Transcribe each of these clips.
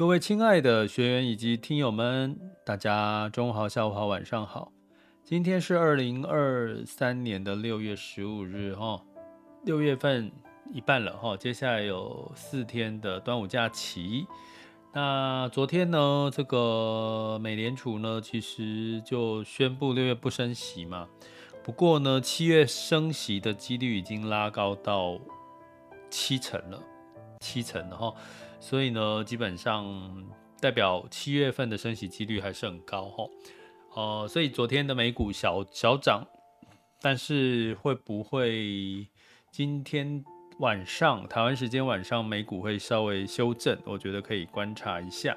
各位亲爱的学员以及听友们，大家中午好、下午好、晚上好。今天是二零二三年的六月十五日，哈，六月份一半了，哈，接下来有四天的端午假期。那昨天呢，这个美联储呢，其实就宣布六月不升息嘛。不过呢，七月升息的几率已经拉高到七成了，七成的哈。所以呢，基本上代表七月份的升息几率还是很高哈。呃，所以昨天的美股小小涨，但是会不会今天晚上台湾时间晚上美股会稍微修正？我觉得可以观察一下。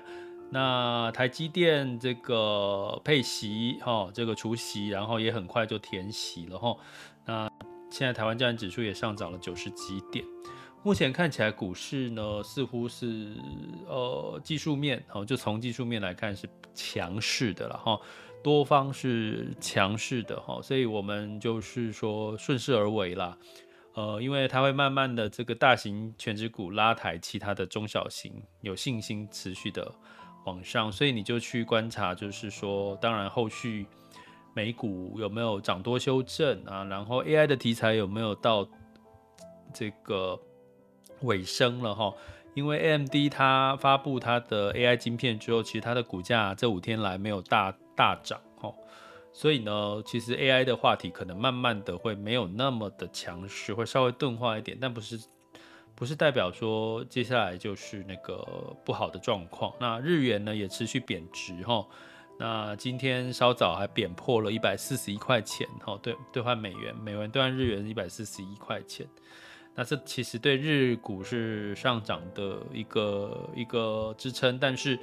那台积电这个配息哈，这个除息，然后也很快就填息了哈。那现在台湾加权指数也上涨了九十几点。目前看起来股市呢，似乎是呃技术面哦，就从技术面来看是强势的了哈，多方是强势的哈，所以我们就是说顺势而为啦，呃，因为它会慢慢的这个大型全值股拉抬其他的中小型，有信心持续的往上，所以你就去观察，就是说，当然后续美股有没有涨多修正啊，然后 AI 的题材有没有到这个。尾声了哈，因为 AMD 它发布它的 AI 晶片之后，其实它的股价这五天来没有大大涨哈，所以呢，其实 AI 的话题可能慢慢的会没有那么的强势，会稍微钝化一点，但不是不是代表说接下来就是那个不好的状况。那日元呢也持续贬值哈，那今天稍早还贬破了一百四十一块钱哈，对兑换美元，美元兑换日元一百四十一块钱。那这其实对日股是上涨的一个一个支撑，但是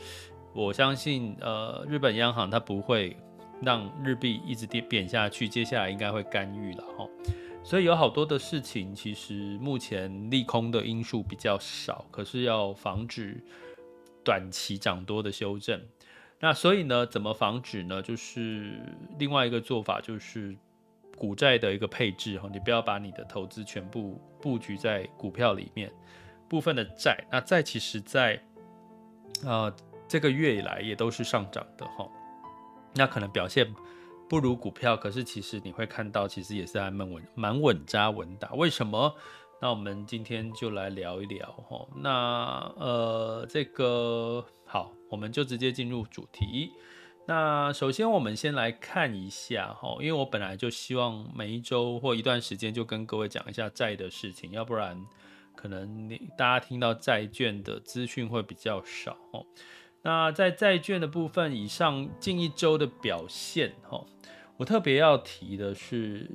我相信，呃，日本央行它不会让日币一直跌贬下去，接下来应该会干预了哈。所以有好多的事情，其实目前利空的因素比较少，可是要防止短期涨多的修正。那所以呢，怎么防止呢？就是另外一个做法就是。股债的一个配置哈，你不要把你的投资全部布局在股票里面，部分的债，那债其实在呃这个月以来也都是上涨的哈，那可能表现不如股票，可是其实你会看到，其实也是还蛮稳蛮稳扎稳打。为什么？那我们今天就来聊一聊哈，那呃这个好，我们就直接进入主题。那首先，我们先来看一下哈，因为我本来就希望每一周或一段时间就跟各位讲一下债的事情，要不然可能你大家听到债券的资讯会比较少哦。那在债券的部分，以上近一周的表现哈，我特别要提的是，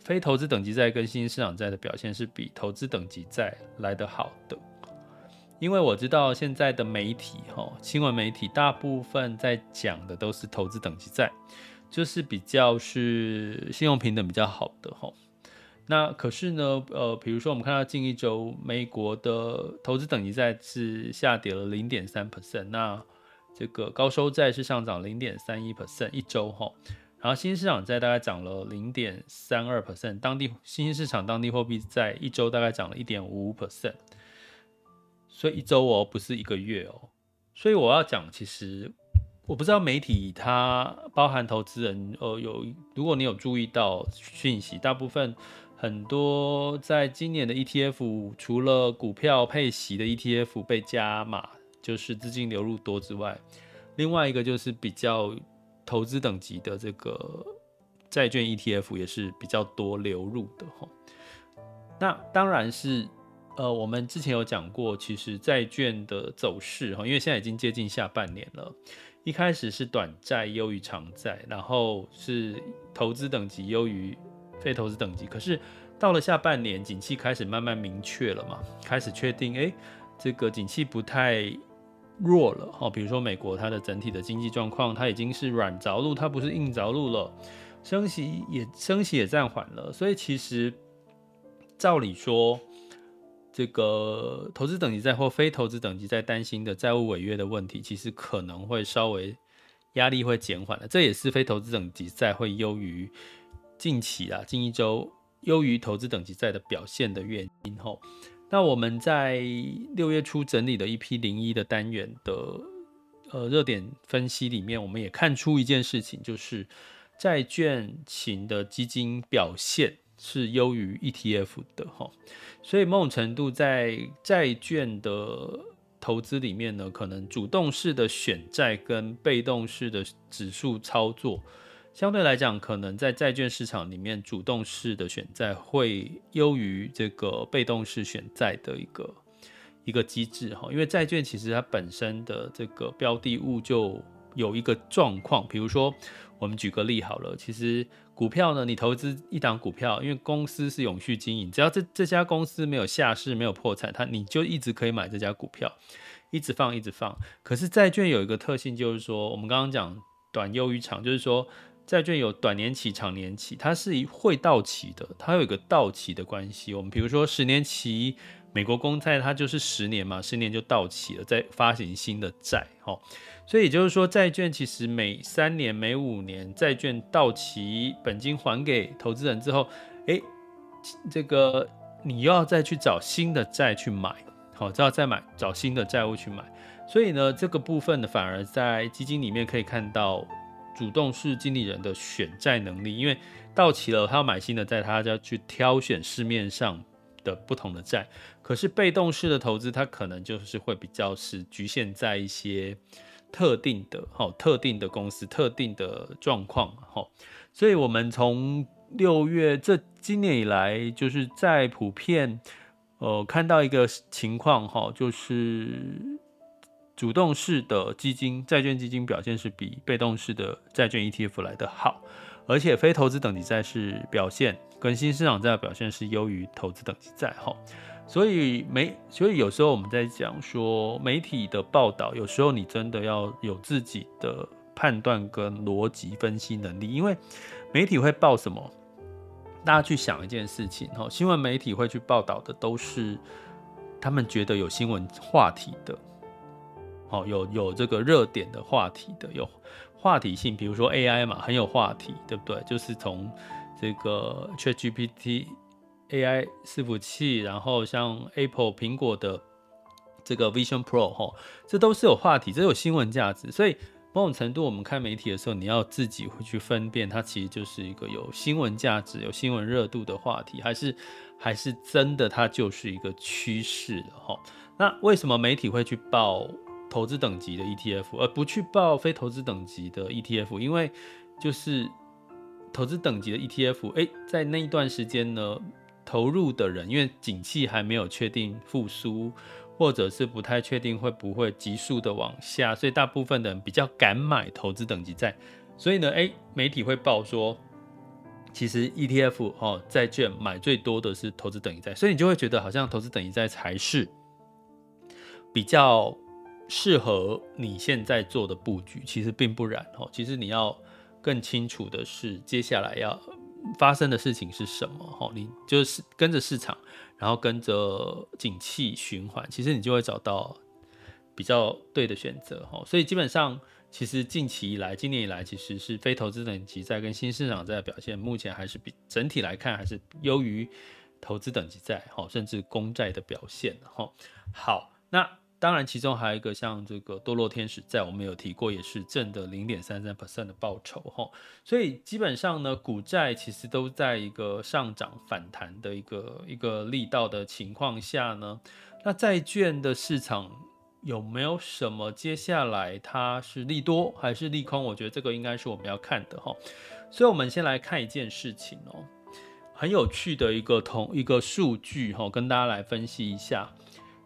非投资等级债跟新兴市场债的表现是比投资等级债来得好的。因为我知道现在的媒体，哈，新闻媒体大部分在讲的都是投资等级债，就是比较是信用平等比较好的，哈。那可是呢，呃，比如说我们看到近一周美国的投资等级债是下跌了零点三 percent，那这个高收债是上涨零点三一 percent 一周，哈。然后新兴市场债大概涨了零点三二 percent，当地新兴市场当地货币在一周大概涨了一点五五 percent。所以一周哦，不是一个月哦。所以我要讲，其实我不知道媒体它包含投资人，呃，有如果你有注意到讯息，大部分很多在今年的 ETF，除了股票配息的 ETF 被加码，就是资金流入多之外，另外一个就是比较投资等级的这个债券 ETF 也是比较多流入的哈。那当然是。呃，我们之前有讲过，其实债券的走势哈，因为现在已经接近下半年了，一开始是短债优于长债，然后是投资等级优于非投资等级。可是到了下半年，景气开始慢慢明确了嘛，开始确定，哎，这个景气不太弱了哈。比如说美国它的整体的经济状况，它已经是软着陆，它不是硬着陆了，升息也升息也暂缓了，所以其实照理说。这个投资等级债或非投资等级债担心的债务违约的问题，其实可能会稍微压力会减缓了。这也是非投资等级债会优于近期啊，近一周优于投资等级债的表现的原因。吼，那我们在六月初整理的一批零一的单元的呃热点分析里面，我们也看出一件事情，就是债券型的基金表现是优于 ETF 的。哈。所以某种程度，在债券的投资里面呢，可能主动式的选债跟被动式的指数操作，相对来讲，可能在债券市场里面，主动式的选债会优于这个被动式选债的一个一个机制哈。因为债券其实它本身的这个标的物就有一个状况，比如说我们举个例好了，其实。股票呢？你投资一档股票，因为公司是永续经营，只要这这家公司没有下市、没有破产，它你就一直可以买这家股票，一直放、一直放。可是债券有一个特性，就是说我们刚刚讲短优于长，就是说债券有短年期、长年期，它是会到期的，它有一个到期的关系。我们比如说十年期美国公债，它就是十年嘛，十年就到期了，再发行新的债，齁。所以也就是说，债券其实每三年、每五年，债券到期，本金还给投资人之后，诶，这个你又要再去找新的债去买，好，只要再买找新的债务去买。所以呢，这个部分呢，反而在基金里面可以看到主动式经理人的选债能力，因为到期了，他要买新的债，他就要去挑选市面上的不同的债。可是被动式的投资，它可能就是会比较是局限在一些。特定的哈，特定的公司，特定的状况哈，所以我们从六月这今年以来，就是在普遍呃看到一个情况哈，就是主动式的基金债券基金表现是比被动式的债券 ETF 来得好，而且非投资等级债是表现跟新市场债的表现是优于投资等级债哈。所以媒，所以有时候我们在讲说媒体的报道，有时候你真的要有自己的判断跟逻辑分析能力，因为媒体会报什么，大家去想一件事情哈，新闻媒体会去报道的都是他们觉得有新闻话题的，好，有有这个热点的话题的，有话题性，比如说 AI 嘛，很有话题，对不对？就是从这个 ChatGPT。AI 伺服器，然后像 Apple 苹果的这个 Vision Pro 哈，这都是有话题，这有新闻价值。所以某种程度，我们看媒体的时候，你要自己会去分辨，它其实就是一个有新闻价值、有新闻热度的话题，还是还是真的它就是一个趋势哈。那为什么媒体会去报投资等级的 ETF，而不去报非投资等级的 ETF？因为就是投资等级的 ETF，哎，在那一段时间呢。投入的人，因为景气还没有确定复苏，或者是不太确定会不会急速的往下，所以大部分的人比较敢买投资等级债。所以呢，诶，媒体会报说，其实 ETF 哦，债券买最多的是投资等级债，所以你就会觉得好像投资等级债才是比较适合你现在做的布局。其实并不然哦，其实你要更清楚的是，接下来要。发生的事情是什么？哈，你就是跟着市场，然后跟着景气循环，其实你就会找到比较对的选择。哈，所以基本上，其实近期以来，今年以来，其实是非投资等级债跟新市场债的表现，目前还是比整体来看还是优于投资等级债，哈，甚至公债的表现。哈，好，那。当然，其中还有一个像这个多头天使债，我们有提过，也是正的零点三三 percent 的报酬哈。所以基本上呢，股债其实都在一个上涨反弹的一个一个力道的情况下呢，那债券的市场有没有什么接下来它是利多还是利空？我觉得这个应该是我们要看的哈。所以，我们先来看一件事情哦，很有趣的一个同一个数据哈，跟大家来分析一下。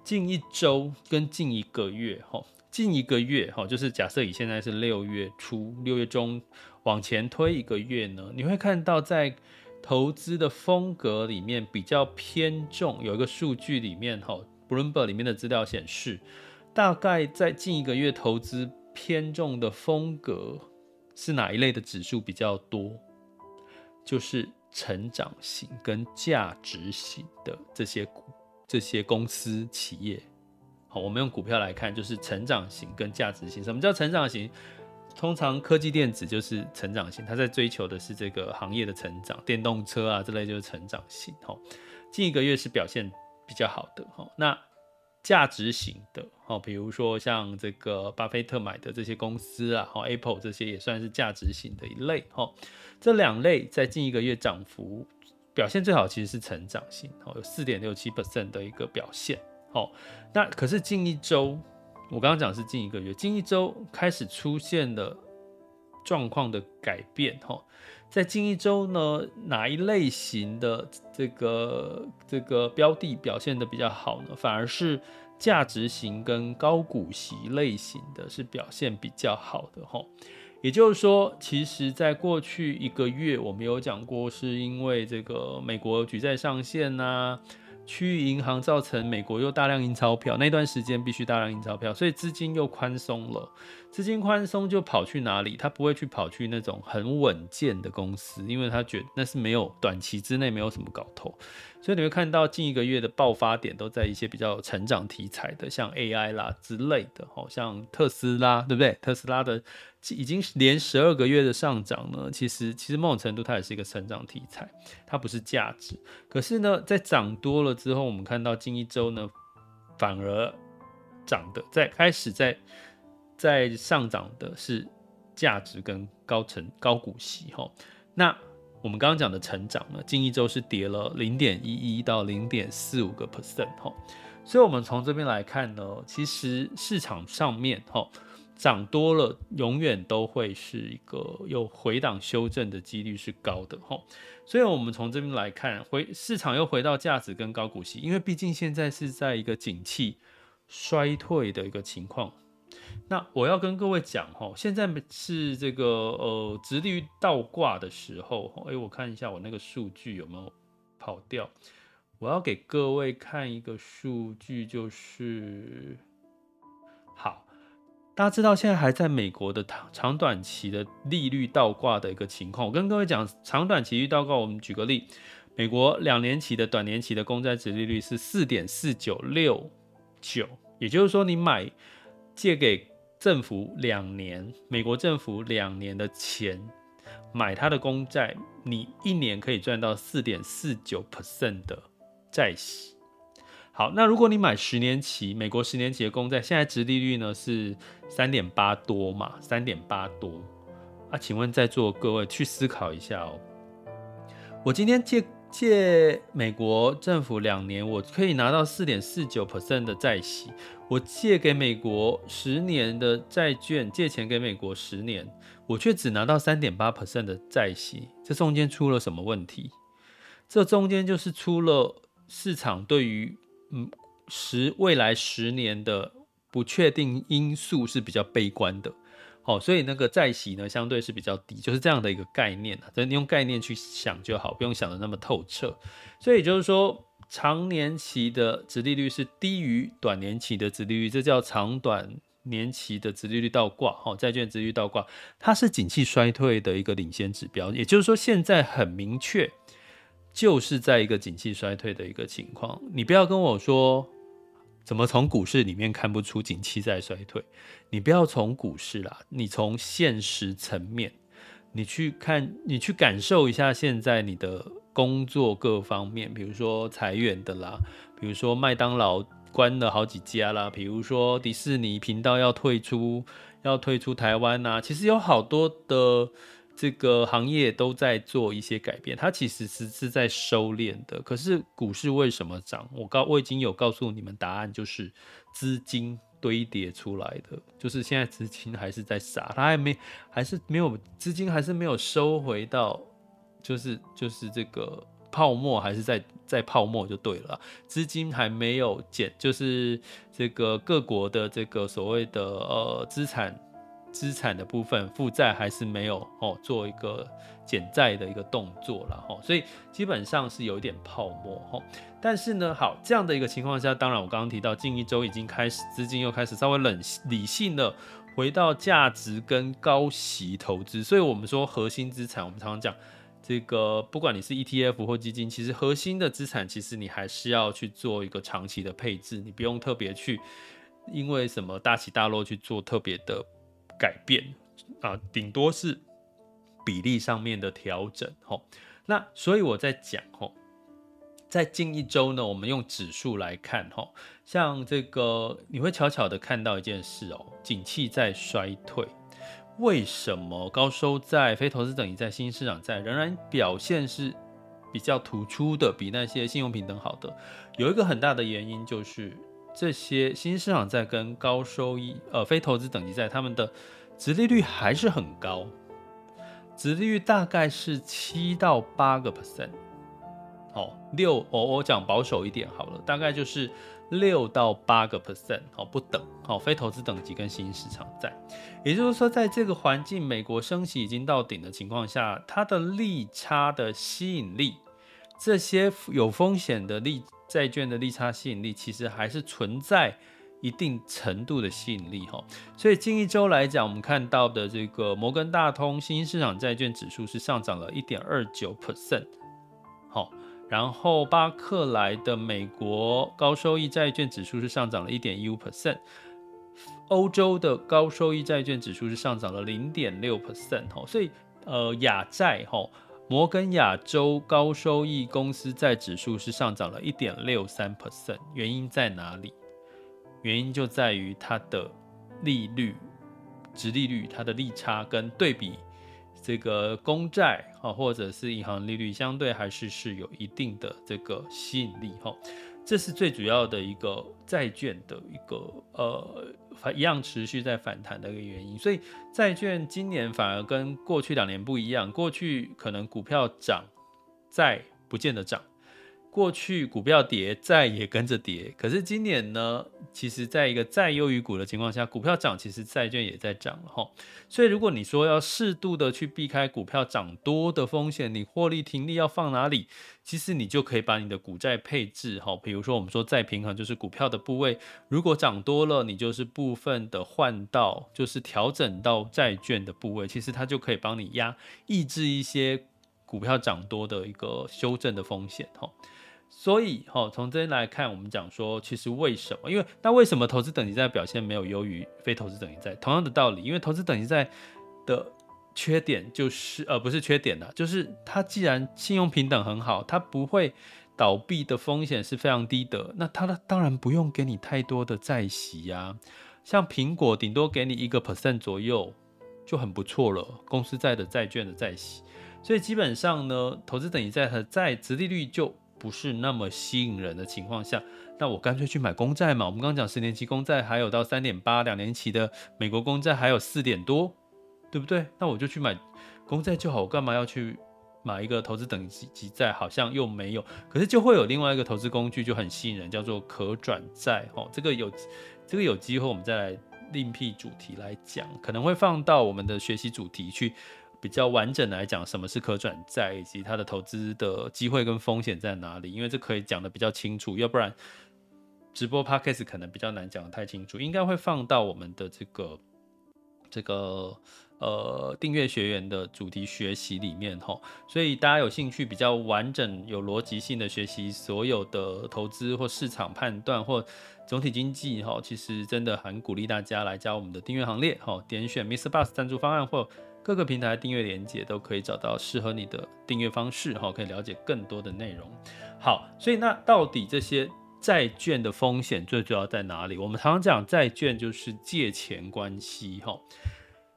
近一周跟近一个月，哈，近一个月，哈，就是假设以现在是六月初、六月中往前推一个月呢，你会看到在投资的风格里面比较偏重，有一个数据里面哈，Bloomberg 里面的资料显示，大概在近一个月投资偏重的风格是哪一类的指数比较多？就是成长型跟价值型的这些股、这些公司企业。好，我们用股票来看，就是成长型跟价值型。什么叫成长型？通常科技电子就是成长型，它在追求的是这个行业的成长，电动车啊这类就是成长型。哈，近一个月是表现比较好的。哈，那价值型的，哈，比如说像这个巴菲特买的这些公司啊，哈，Apple 这些也算是价值型的一类。哈，这两类在近一个月涨幅表现最好，其实是成长型，哈，有四点六七 percent 的一个表现。好，那可是近一周，我刚刚讲是近一个月，近一周开始出现了状况的改变。哈，在近一周呢，哪一类型的这个这个标的表现的比较好呢？反而是价值型跟高股息类型的是表现比较好的。哈，也就是说，其实在过去一个月，我们有讲过，是因为这个美国举债上限呐、啊。区域银行造成美国又大量印钞票，那段时间必须大量印钞票，所以资金又宽松了。资金宽松就跑去哪里？他不会去跑去那种很稳健的公司，因为他觉得那是没有短期之内没有什么搞头。所以你会看到近一个月的爆发点都在一些比较有成长题材的，像 AI 啦之类的，好像特斯拉，对不对？特斯拉的已经连十二个月的上涨呢，其实其实某种程度它也是一个成长题材，它不是价值。可是呢，在涨多了之后，我们看到近一周呢，反而涨的在开始在在上涨的是价值跟高成高股息哈，那。我们刚刚讲的成长呢，近一周是跌了零点一一到零点四五个 percent 哈，所以我们从这边来看呢，其实市场上面哈涨多了，永远都会是一个有回档修正的几率是高的哈，所以我们从这边来看，回市场又回到价值跟高股息，因为毕竟现在是在一个景气衰退的一个情况。那我要跟各位讲哈，现在是这个呃，殖利率倒挂的时候。哎，我看一下我那个数据有没有跑掉。我要给各位看一个数据，就是好，大家知道现在还在美国的长短期的利率倒挂的一个情况。我跟各位讲，长短期利率倒挂，我们举个例，美国两年期的短年期的公债殖利率是四点四九六九，也就是说你买。借给政府两年，美国政府两年的钱买他的公债，你一年可以赚到四点四九 percent 的债息。好，那如果你买十年期，美国十年期的公债，现在殖利率呢是三点八多嘛，三点八多啊？请问在座各位去思考一下哦，我今天借。借美国政府两年，我可以拿到四点四九 percent 的债息。我借给美国十年的债券，借钱给美国十年，我却只拿到三点八 percent 的债息。这中间出了什么问题？这中间就是出了市场对于嗯十未来十年的不确定因素是比较悲观的。哦，所以那个债息呢，相对是比较低，就是这样的一个概念啊。所以你用概念去想就好，不用想的那么透彻。所以就是说，长年期的殖利率是低于短年期的殖利率，这叫长短年期的殖利率倒挂。哈，债券殖利率倒挂，它是景气衰退的一个领先指标。也就是说，现在很明确，就是在一个景气衰退的一个情况。你不要跟我说。怎么从股市里面看不出景气在衰退？你不要从股市啦，你从现实层面，你去看，你去感受一下现在你的工作各方面，比如说裁员的啦，比如说麦当劳关了好几家啦，比如说迪士尼频道要退出，要退出台湾呐，其实有好多的。这个行业都在做一些改变，它其实是是在收敛的。可是股市为什么涨？我告我已经有告诉你们答案，就是资金堆叠出来的，就是现在资金还是在撒，它还没还是没有资金还是没有收回到，就是就是这个泡沫还是在在泡沫就对了，资金还没有减，就是这个各国的这个所谓的呃资产。资产的部分负债还是没有哦，做一个减债的一个动作了哈，所以基本上是有一点泡沫哈。但是呢，好，这样的一个情况下，当然我刚刚提到近一周已经开始资金又开始稍微冷理性的回到价值跟高息投资，所以我们说核心资产，我们常常讲这个，不管你是 ETF 或基金，其实核心的资产其实你还是要去做一个长期的配置，你不用特别去因为什么大起大落去做特别的。改变啊，顶多是比例上面的调整吼。那所以我在讲吼，在近一周呢，我们用指数来看吼，像这个你会悄悄的看到一件事哦，景气在衰退，为什么高收在、非投资等级在、新兴市场在仍然表现是比较突出的，比那些信用评等好的？有一个很大的原因就是。这些新兴市场债跟高收益呃非投资等级债，他们的殖利率还是很高，殖利率大概是七到八个 percent，好六我我讲保守一点好了，大概就是六到八个 percent，好不等，好非投资等级跟新兴市场债，也就是说，在这个环境，美国升息已经到顶的情况下，它的利差的吸引力，这些有风险的利。债券的利差吸引力其实还是存在一定程度的吸引力哈，所以近一周来讲，我们看到的这个摩根大通新兴市场债券指数是上涨了一点二九 percent，好，然后巴克莱的美国高收益债券指数是上涨了一点一五 percent，欧洲的高收益债券指数是上涨了零点六 percent 哈，所以呃亚债哈。摩根亚洲高收益公司债指数是上涨了一点六三 percent，原因在哪里？原因就在于它的利率、殖利率、它的利差跟对比这个公债啊，或者是银行利率，相对还是是有一定的这个吸引力哈。这是最主要的一个债券的一个呃，反一样持续在反弹的一个原因，所以债券今年反而跟过去两年不一样，过去可能股票涨，债不见得涨。过去股票跌，债也跟着跌。可是今年呢，其实在一个债优于股的情况下，股票涨，其实债券也在涨了哈。所以如果你说要适度的去避开股票涨多的风险，你获利停利要放哪里？其实你就可以把你的股债配置哈，比如说我们说再平衡，就是股票的部位，如果涨多了，你就是部分的换到，就是调整到债券的部位，其实它就可以帮你压抑制一些股票涨多的一个修正的风险哈。所以，哈，从这边来看，我们讲说，其实为什么？因为那为什么投资等级债表现没有优于非投资等级债？同样的道理，因为投资等级债的缺点就是，呃，不是缺点的，就是它既然信用平等很好，它不会倒闭的风险是非常低的，那它当然不用给你太多的债息呀。像苹果顶多给你一个 percent 左右就很不错了，公司债的债券的债息。所以基本上呢，投资等级债和债殖利率就不是那么吸引人的情况下，那我干脆去买公债嘛。我们刚刚讲十年期公债还有到三点八，两年期的美国公债还有四点多，对不对？那我就去买公债就好，我干嘛要去买一个投资等级级债？好像又没有。可是就会有另外一个投资工具就很吸引人，叫做可转债。哦，这个有这个有机会我们再来另辟主题来讲，可能会放到我们的学习主题去。比较完整来讲，什么是可转债，以及它的投资的机会跟风险在哪里？因为这可以讲得比较清楚，要不然直播 podcast 可能比较难讲得太清楚。应该会放到我们的这个这个呃订阅学员的主题学习里面哈。所以大家有兴趣比较完整、有逻辑性的学习所有的投资或市场判断或总体经济哈，其实真的很鼓励大家来加我们的订阅行列哈，点选 Mr. Bus 赞助方案或。各个平台订阅连接都可以找到适合你的订阅方式，哈，可以了解更多的内容。好，所以那到底这些债券的风险最主要在哪里？我们常常讲债券就是借钱关系，哈，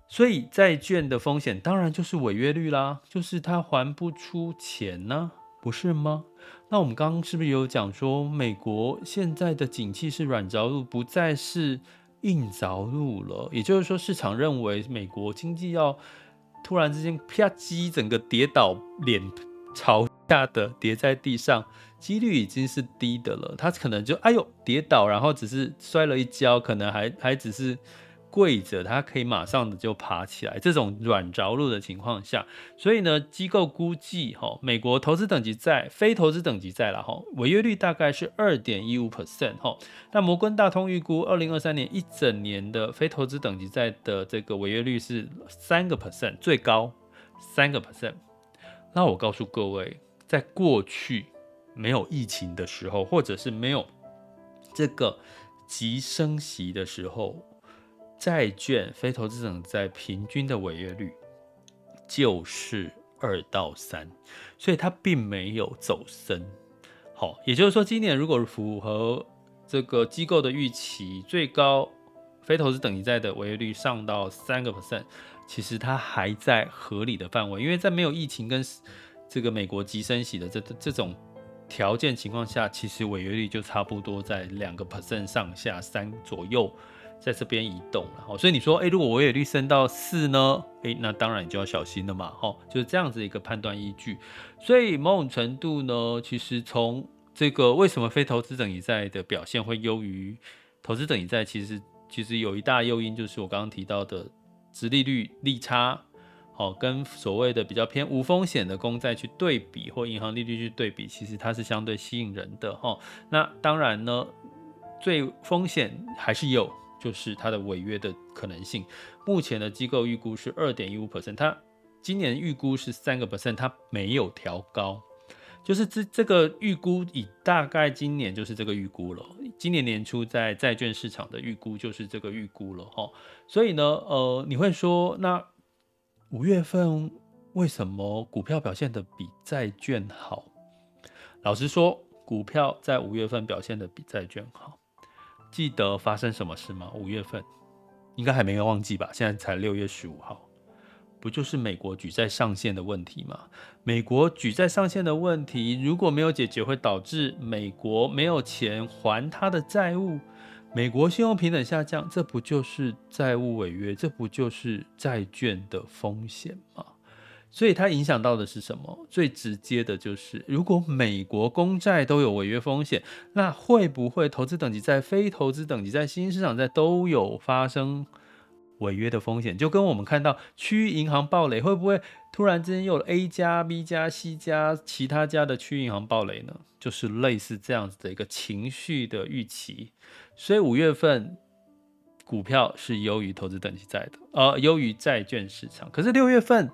所以债券的风险当然就是违约率啦，就是它还不出钱呢，不是吗？那我们刚刚是不是有讲说，美国现在的景气是软着陆，不再是硬着陆了？也就是说，市场认为美国经济要突然之间啪叽，整个跌倒，脸朝下的跌在地上，几率已经是低的了。他可能就哎呦跌倒，然后只是摔了一跤，可能还还只是跪着，它可以马上的就爬起来。这种软着陆的情况下，所以呢，机构估计哈，美国投资等级债、非投资等级债了哈，违约率大概是二点一五 percent 哈。那摩根大通预估二零二三年一整年的非投资等级债的这个违约率是三个 percent，最高三个 percent。那我告诉各位，在过去没有疫情的时候，或者是没有这个急升息的时候。债券非投资等债平均的违约率就是二到三，所以它并没有走升。好，也就是说，今年如果符合这个机构的预期，最高非投资等级债的违约率上到三个 percent，其实它还在合理的范围，因为在没有疫情跟这个美国急升息的这这种条件情况下，其实违约率就差不多在两个 percent 上下三左右。在这边移动了，哈，所以你说，诶，如果违约率升到四呢？诶，那当然你就要小心了嘛，哈，就是这样子一个判断依据。所以某种程度呢，其实从这个为什么非投资等级债的表现会优于投资等级债，其实其实有一大诱因就是我刚刚提到的殖利率利差，好，跟所谓的比较偏无风险的公债去对比，或银行利率去对比，其实它是相对吸引人的，哈。那当然呢，最风险还是有。就是它的违约的可能性，目前的机构预估是二点一五 percent，它今年预估是三个 percent，它没有调高，就是这这个预估以大概今年就是这个预估了，今年年初在债券市场的预估就是这个预估了哈，所以呢，呃，你会说那五月份为什么股票表现的比债券好？老实说，股票在五月份表现的比债券好。记得发生什么事吗？五月份应该还没有忘记吧？现在才六月十五号，不就是美国举债上限的问题吗？美国举债上限的问题如果没有解决，会导致美国没有钱还他的债务，美国信用平等下降，这不就是债务违约？这不就是债券的风险吗？所以它影响到的是什么？最直接的就是，如果美国公债都有违约风险，那会不会投资等级债、非投资等级债、新兴市场债都有发生违约的风险？就跟我们看到区域银行爆雷，会不会突然之间有了 A 加、B 加、C 加其他家的区域银行爆雷呢？就是类似这样子的一个情绪的预期。所以五月份股票是优于投资等级债的，呃，优于债券市场。可是六月份。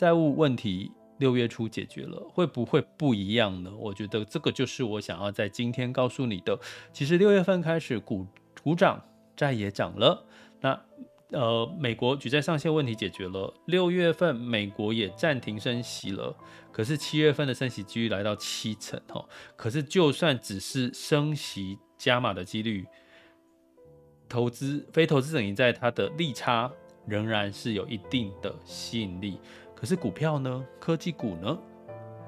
债务问题六月初解决了，会不会不一样呢？我觉得这个就是我想要在今天告诉你的。其实六月份开始股股涨，债也涨了。那呃，美国举债上限问题解决了，六月份美国也暂停升息了。可是七月份的升息几率来到七成哦。可是就算只是升息加码的几率，投资非投资等级债它的利差仍然是有一定的吸引力。可是股票呢？科技股呢？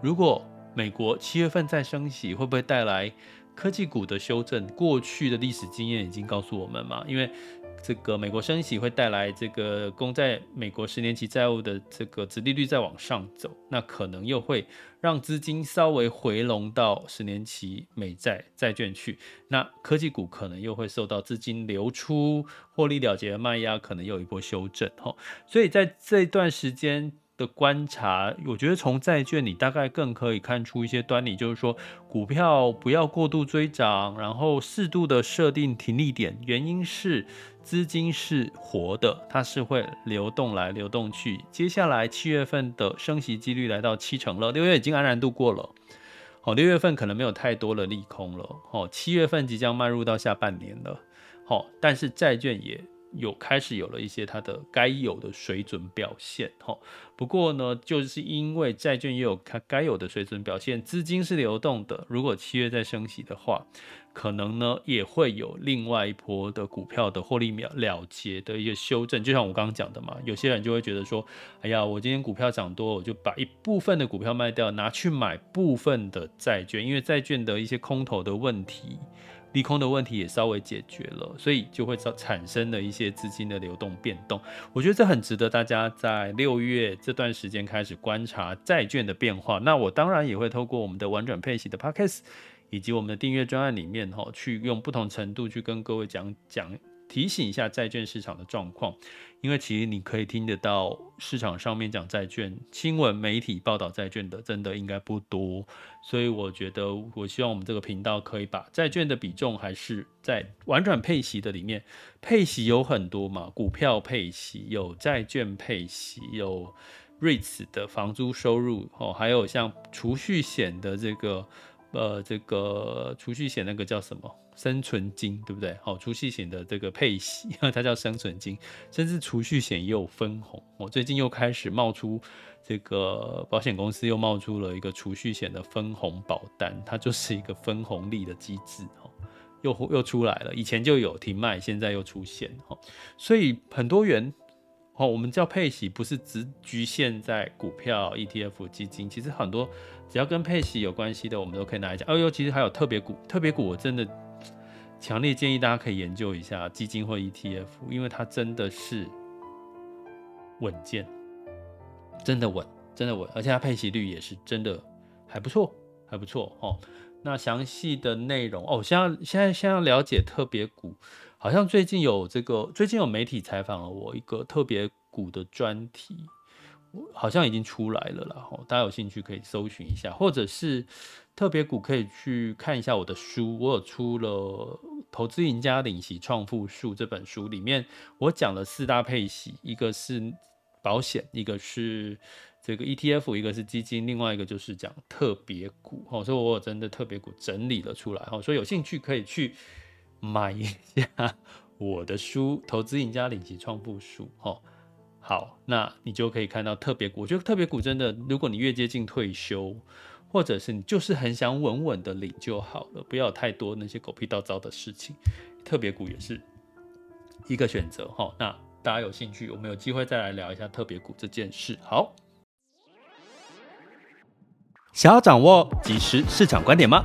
如果美国七月份再升息，会不会带来科技股的修正？过去的历史经验已经告诉我们嘛，因为这个美国升息会带来这个公债美国十年期债务的这个殖利率再往上走，那可能又会让资金稍微回笼到十年期美债债券去，那科技股可能又会受到资金流出、获利了结的卖压，可能又有一波修正哈。所以在这段时间。的观察，我觉得从债券你大概更可以看出一些端倪，就是说股票不要过度追涨，然后适度的设定停利点。原因是资金是活的，它是会流动来流动去。接下来七月份的升息几率来到七成了，六月已经安然度过了。好，六月份可能没有太多的利空了。好，七月份即将迈入到下半年了。好，但是债券也。有开始有了一些它的该有的水准表现，哈。不过呢，就是因为债券也有它该有的水准表现，资金是流动的。如果七月再升息的话，可能呢也会有另外一波的股票的获利了了结的一个修正。就像我刚刚讲的嘛，有些人就会觉得说，哎呀，我今天股票涨多，我就把一部分的股票卖掉，拿去买部分的债券，因为债券的一些空头的问题。利空的问题也稍微解决了，所以就会造产生了一些资金的流动变动。我觉得这很值得大家在六月这段时间开始观察债券的变化。那我当然也会透过我们的玩转配息的 Podcast 以及我们的订阅专案里面哈，去用不同程度去跟各位讲讲提醒一下债券市场的状况，因为其实你可以听得到市场上面讲债券新闻媒体报道债券的，真的应该不多，所以我觉得我希望我们这个频道可以把债券的比重还是在玩转配息的里面，配息有很多嘛，股票配息有债券配息有 REITs 的房租收入哦，还有像储蓄险的这个。呃，这个储蓄险那个叫什么生存金，对不对？好，储蓄险的这个配息，它叫生存金，甚至储蓄险也有分红。我最近又开始冒出这个保险公司又冒出了一个储蓄险的分红保单，它就是一个分红利的机制，哦，又又出来了。以前就有停卖，现在又出现，哦，所以很多元。哦，我们叫配息，不是只局限在股票、ETF、基金，其实很多只要跟配息有关系的，我们都可以拿来讲。哦哟，其实还有特别股，特别股我真的强烈建议大家可以研究一下基金或 ETF，因为它真的是稳健，真的稳，真的稳，而且它配息率也是真的还不错，还不错哦。那详细的内容哦，现在现在先要了解特别股。好像最近有这个，最近有媒体采访了我一个特别股的专题，好像已经出来了啦。大家有兴趣可以搜寻一下，或者是特别股可以去看一下我的书，我有出了《投资赢家领息创富术》这本书，里面我讲了四大配息，一个是保险，一个是这个 ETF，一个是基金，另外一个就是讲特别股。哦，所以我有真的特别股整理了出来。哦，所以有兴趣可以去。买一下我的书《投资赢家领息创富术》哦，好，那你就可以看到特别股。我觉得特别股真的，如果你越接近退休，或者是你就是很想稳稳的领就好了，不要有太多那些狗屁倒糟的事情，特别股也是一个选择哈。那大家有兴趣，我们有机会再来聊一下特别股这件事。好，想要掌握即时市场观点吗？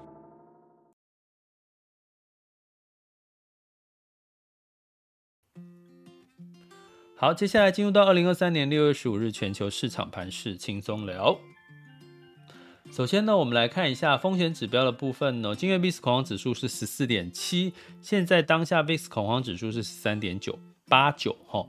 好，接下来进入到二零二三年六月十五日全球市场盘势轻松聊。首先呢，我们来看一下风险指标的部分呢。今日 VIX 恐慌指数是十四点七，现在当下 VIX 恐慌指数是十三点九八九哈，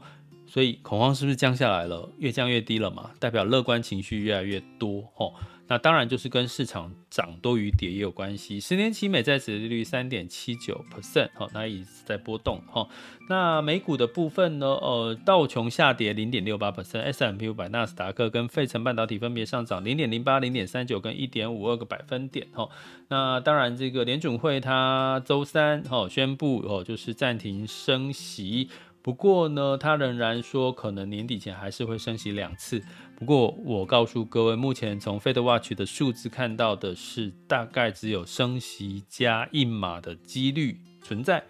所以恐慌是不是降下来了？越降越低了嘛，代表乐观情绪越来越多哈。那当然就是跟市场涨多于跌也有关系。十年期美债殖利率三点七九 percent，好，那一直在波动哈。那美股的部分呢？呃，道琼下跌零点六八 percent，S&P 五百、纳斯达克跟费城半导体分别上涨零点零八、零点三九跟一点五二个百分点哈。那当然，这个联准会它周三哈宣布哦，就是暂停升息。不过呢，他仍然说可能年底前还是会升息两次。不过我告诉各位，目前从 FedWatch 的数字看到的是，大概只有升息加一码的几率存在。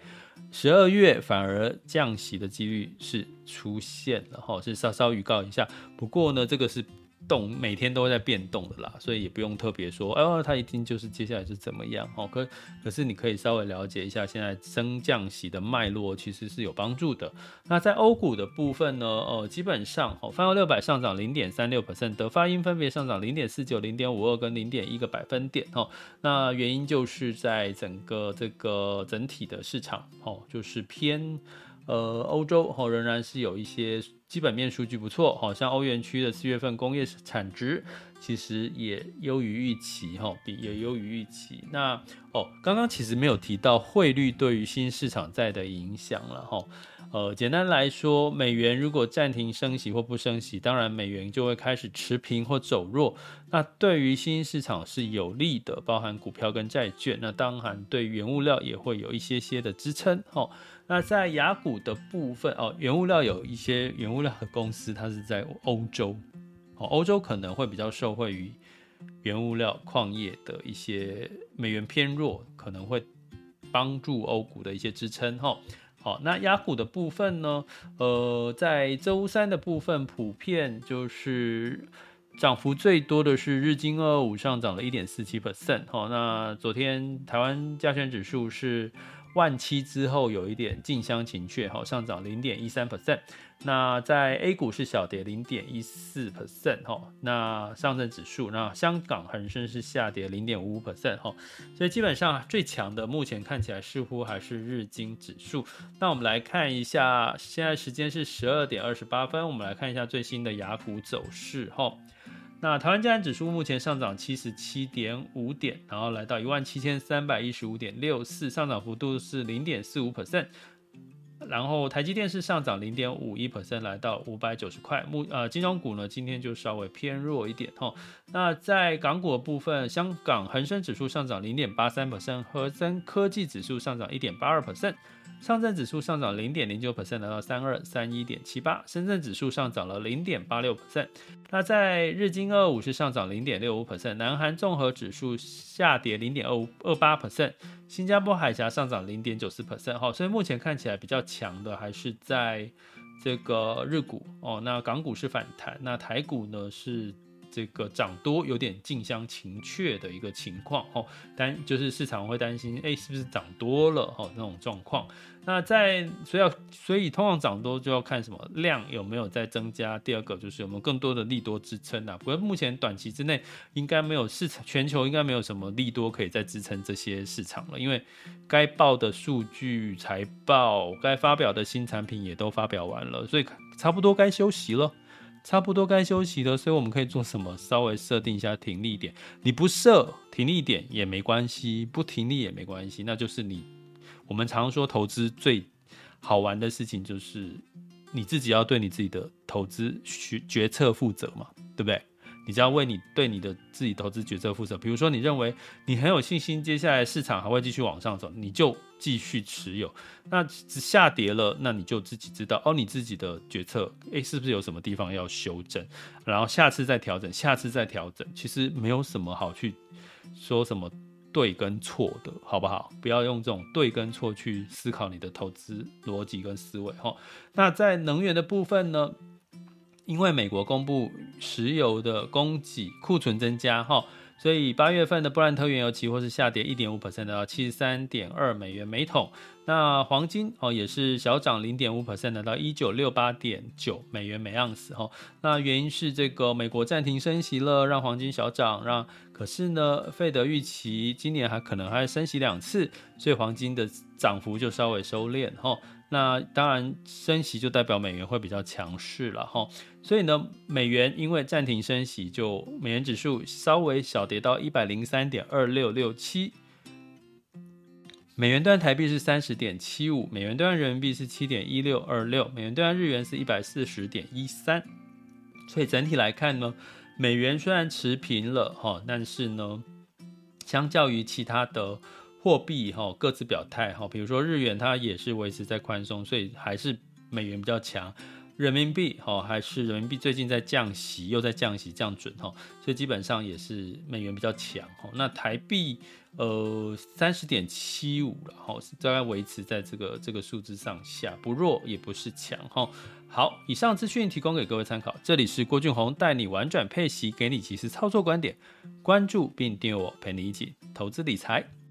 十二月反而降息的几率是出现了哈，是稍稍预告一下。不过呢，这个是。动每天都在变动的啦，所以也不用特别说，哦，它一定就是接下来是怎么样哦。可可是你可以稍微了解一下现在升降息的脉络，其实是有帮助的。那在欧股的部分呢，哦，基本上哦，泛欧六百上涨零点三六 percent，德法英分别上涨零点四九、零点五二跟零点一个百分点哦。那原因就是在整个这个整体的市场哦，就是偏。呃，欧洲哈仍然是有一些基本面数据不错，好像欧元区的四月份工业产值其实也优于预期哈，比也优于预期。那哦，刚刚其实没有提到汇率对于新市场债的影响了哈。呃，简单来说，美元如果暂停升息或不升息，当然美元就会开始持平或走弱。那对于新兴市场是有利的，包含股票跟债券。那当然对原物料也会有一些些的支撑哈。那在雅股的部分哦，原物料有一些原物料的公司，它是在欧洲，哦，欧洲可能会比较受惠于原物料矿业的一些美元偏弱，可能会帮助欧股的一些支撑哈。好，那亚股的部分呢？呃，在周三的部分，普遍就是涨幅最多的是日经二五上涨了一点四七 percent。好，那昨天台湾加权指数是。万七之后有一点近乡情怯，好，上涨零点一三 percent。那在 A 股是小跌零点一四 percent，哈。那上证指数，那香港恒生是下跌零点五五 percent，哈。所以基本上最强的目前看起来似乎还是日经指数。那我们来看一下，现在时间是十二点二十八分，我们来看一下最新的雅股走势，哈。那台湾加权指数目前上涨七十七点五点，然后来到一万七千三百一十五点六四，上涨幅度是零点四五 percent。然后台积电是上涨零点五一 percent，来到五百九十块。目呃金融股呢今天就稍微偏弱一点哈。那在港股的部分，香港恒生指数上涨零点八三 percent，恒生科技指数上涨一点八二 percent。上证指数上涨零点零九 percent，来到三二三一点七八。深圳指数上涨了零点八六 percent。那在日经二五是上涨零点六五 percent，南韩综合指数下跌零点二五二八 percent，新加坡海峡上涨零点九四 percent。好，所以目前看起来比较强的还是在这个日股哦。那港股是反弹，那台股呢是。这个涨多有点近乡情怯的一个情况哦，担就是市场会担心，哎，是不是涨多了哦那种状况？那在所以要所以通常涨多就要看什么量有没有在增加，第二个就是有没有更多的利多支撑啊。不过目前短期之内应该没有市场，全球应该没有什么利多可以再支撑这些市场了，因为该报的数据、财报、该发表的新产品也都发表完了，所以差不多该休息了。差不多该休息了，所以我们可以做什么？稍微设定一下停利点。你不设停利点也没关系，不停利也没关系。那就是你，我们常说投资最好玩的事情就是你自己要对你自己的投资决决策负责嘛，对不对？你只要为你对你的自己投资决策负责。比如说，你认为你很有信心，接下来市场还会继续往上走，你就继续持有。那下跌了，那你就自己知道哦，你自己的决策，诶，是不是有什么地方要修正？然后下次再调整，下次再调整。其实没有什么好去说什么对跟错的，好不好？不要用这种对跟错去思考你的投资逻辑跟思维。哈，那在能源的部分呢？因为美国公布石油的供给库存增加，哈，所以八月份的布兰特原油期货是下跌一点五 percent 到七十三点二美元每桶。那黄金哦也是小涨零点五 percent 来到一九六八点九美元每盎司，哈。那原因是这个美国暂停升息了，让黄金小涨，让可是呢，费德预期今年还可能还升息两次，所以黄金的涨幅就稍微收敛，哈。那当然，升息就代表美元会比较强势了哈，所以呢，美元因为暂停升息，就美元指数稍微小跌到一百零三点二六六七，美元兑台币是三十点七五，美元兑人民币是七点一六二六，美元兑日元是一百四十点一三，所以整体来看呢，美元虽然持平了哈，但是呢，相较于其他的。货币哈各自表态哈，比如说日元它也是维持在宽松，所以还是美元比较强。人民币哈还是人民币最近在降息，又在降息降准哈，所以基本上也是美元比较强哈。那台币呃三十点七五了哈，大概维持在这个这个数字上下，不弱也不是强哈。好，以上资讯提供给各位参考。这里是郭俊宏带你玩转配息，给你及时操作观点，关注并订阅我，陪你一起投资理财。